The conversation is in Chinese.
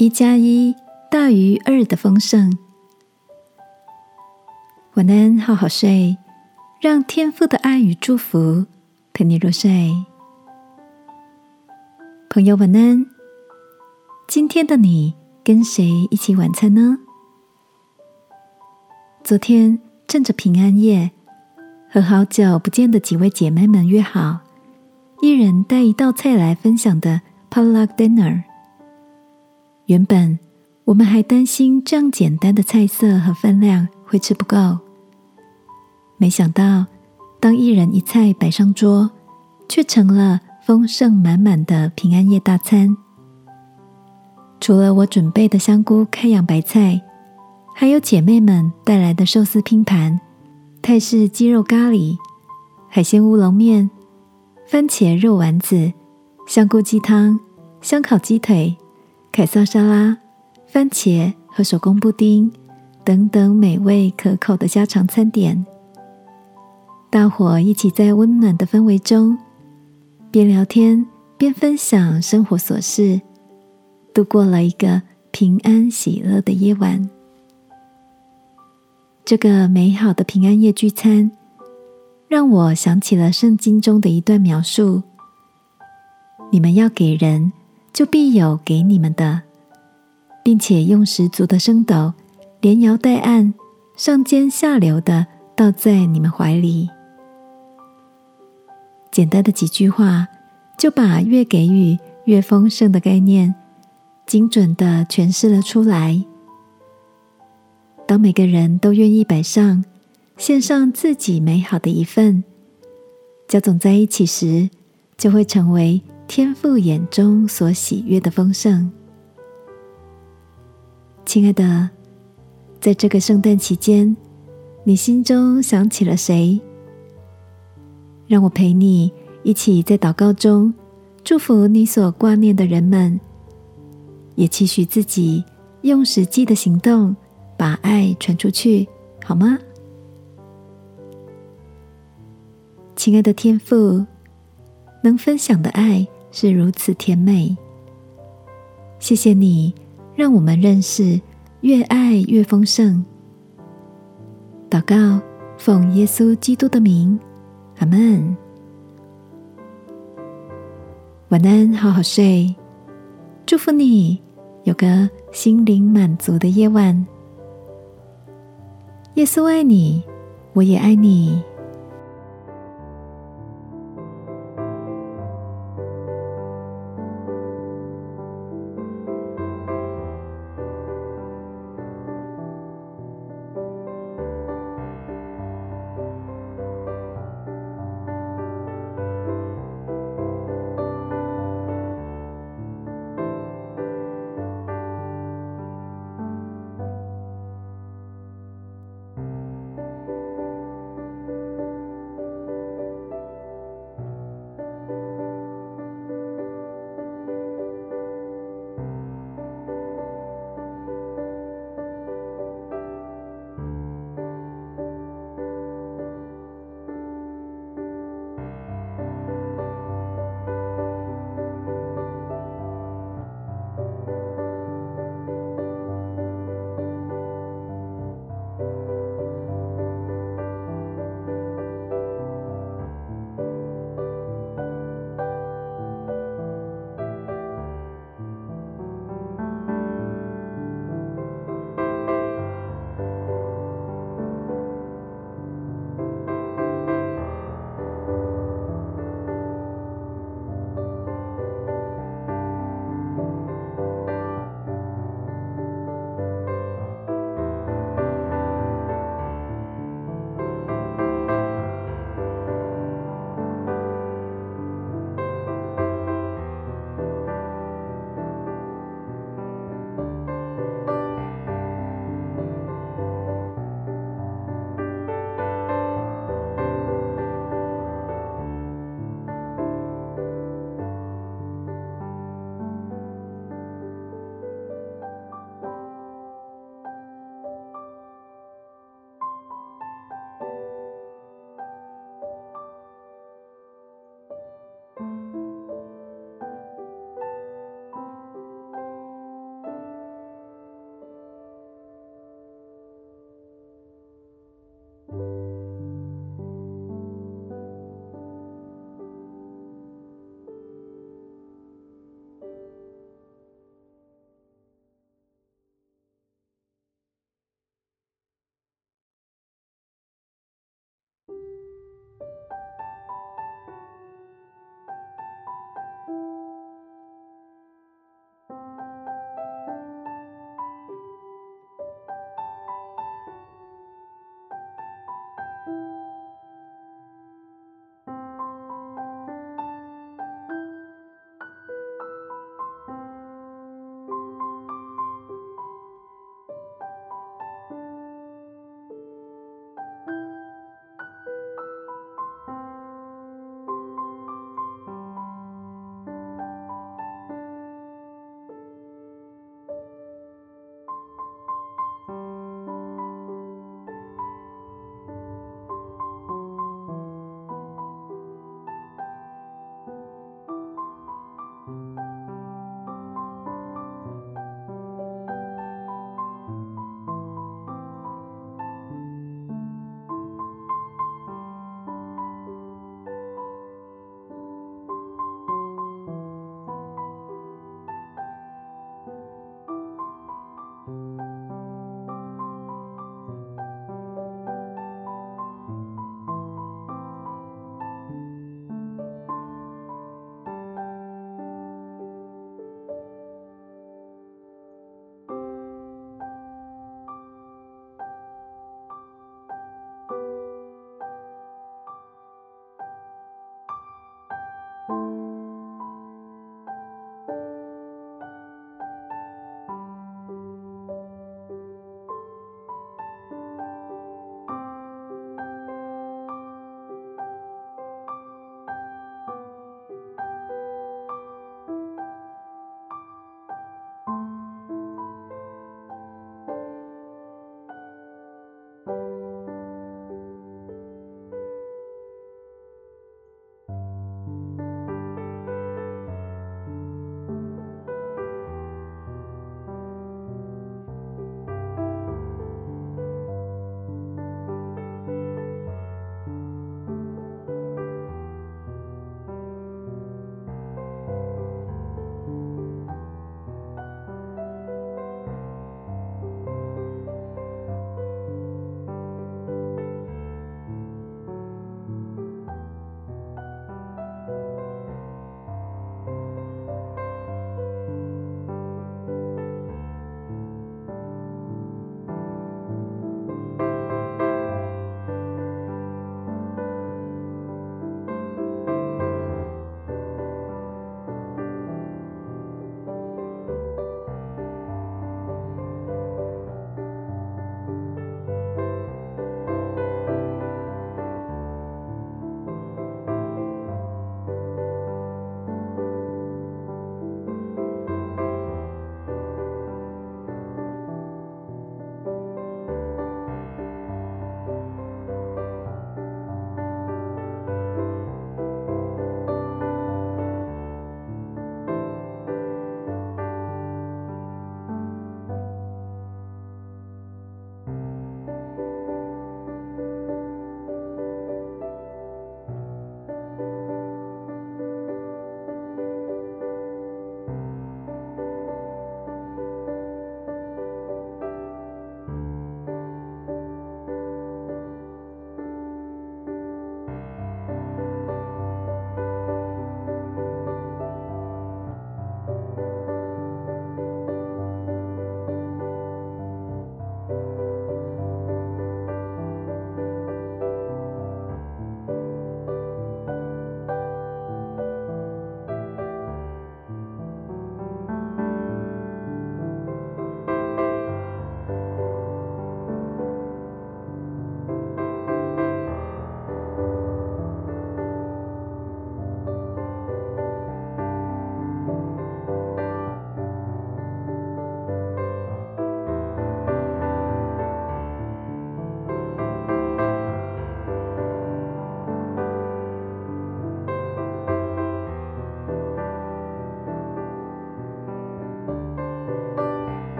一加一大于二的丰盛。晚安，好好睡，让天父的爱与祝福陪你入睡。朋友，晚安。今天的你跟谁一起晚餐呢？昨天趁着平安夜，和好久不见的几位姐妹们约好，一人带一道菜来分享的 potluck dinner。原本我们还担心这样简单的菜色和分量会吃不够，没想到当一人一菜摆上桌，却成了丰盛满满的平安夜大餐。除了我准备的香菇开阳白菜，还有姐妹们带来的寿司拼盘、泰式鸡肉咖喱、海鲜乌龙面、番茄肉丸子、香菇鸡汤、香烤鸡腿。凯撒沙拉、番茄和手工布丁等等美味可口的家常餐点，大伙一起在温暖的氛围中，边聊天边分享生活琐事，度过了一个平安喜乐的夜晚。这个美好的平安夜聚餐，让我想起了圣经中的一段描述：你们要给人。就必有给你们的，并且用十足的升斗，连摇带按，上尖下流的倒在你们怀里。简单的几句话，就把越给予越丰盛的概念，精准的诠释了出来。当每个人都愿意摆上、献上自己美好的一份，交总在一起时，就会成为。天父眼中所喜悦的丰盛，亲爱的，在这个圣诞期间，你心中想起了谁？让我陪你一起在祷告中祝福你所挂念的人们，也期许自己用实际的行动把爱传出去，好吗？亲爱的天父，能分享的爱。是如此甜美，谢谢你让我们认识越爱越丰盛。祷告，奉耶稣基督的名，阿门。晚安，好好睡，祝福你有个心灵满足的夜晚。耶稣爱你，我也爱你。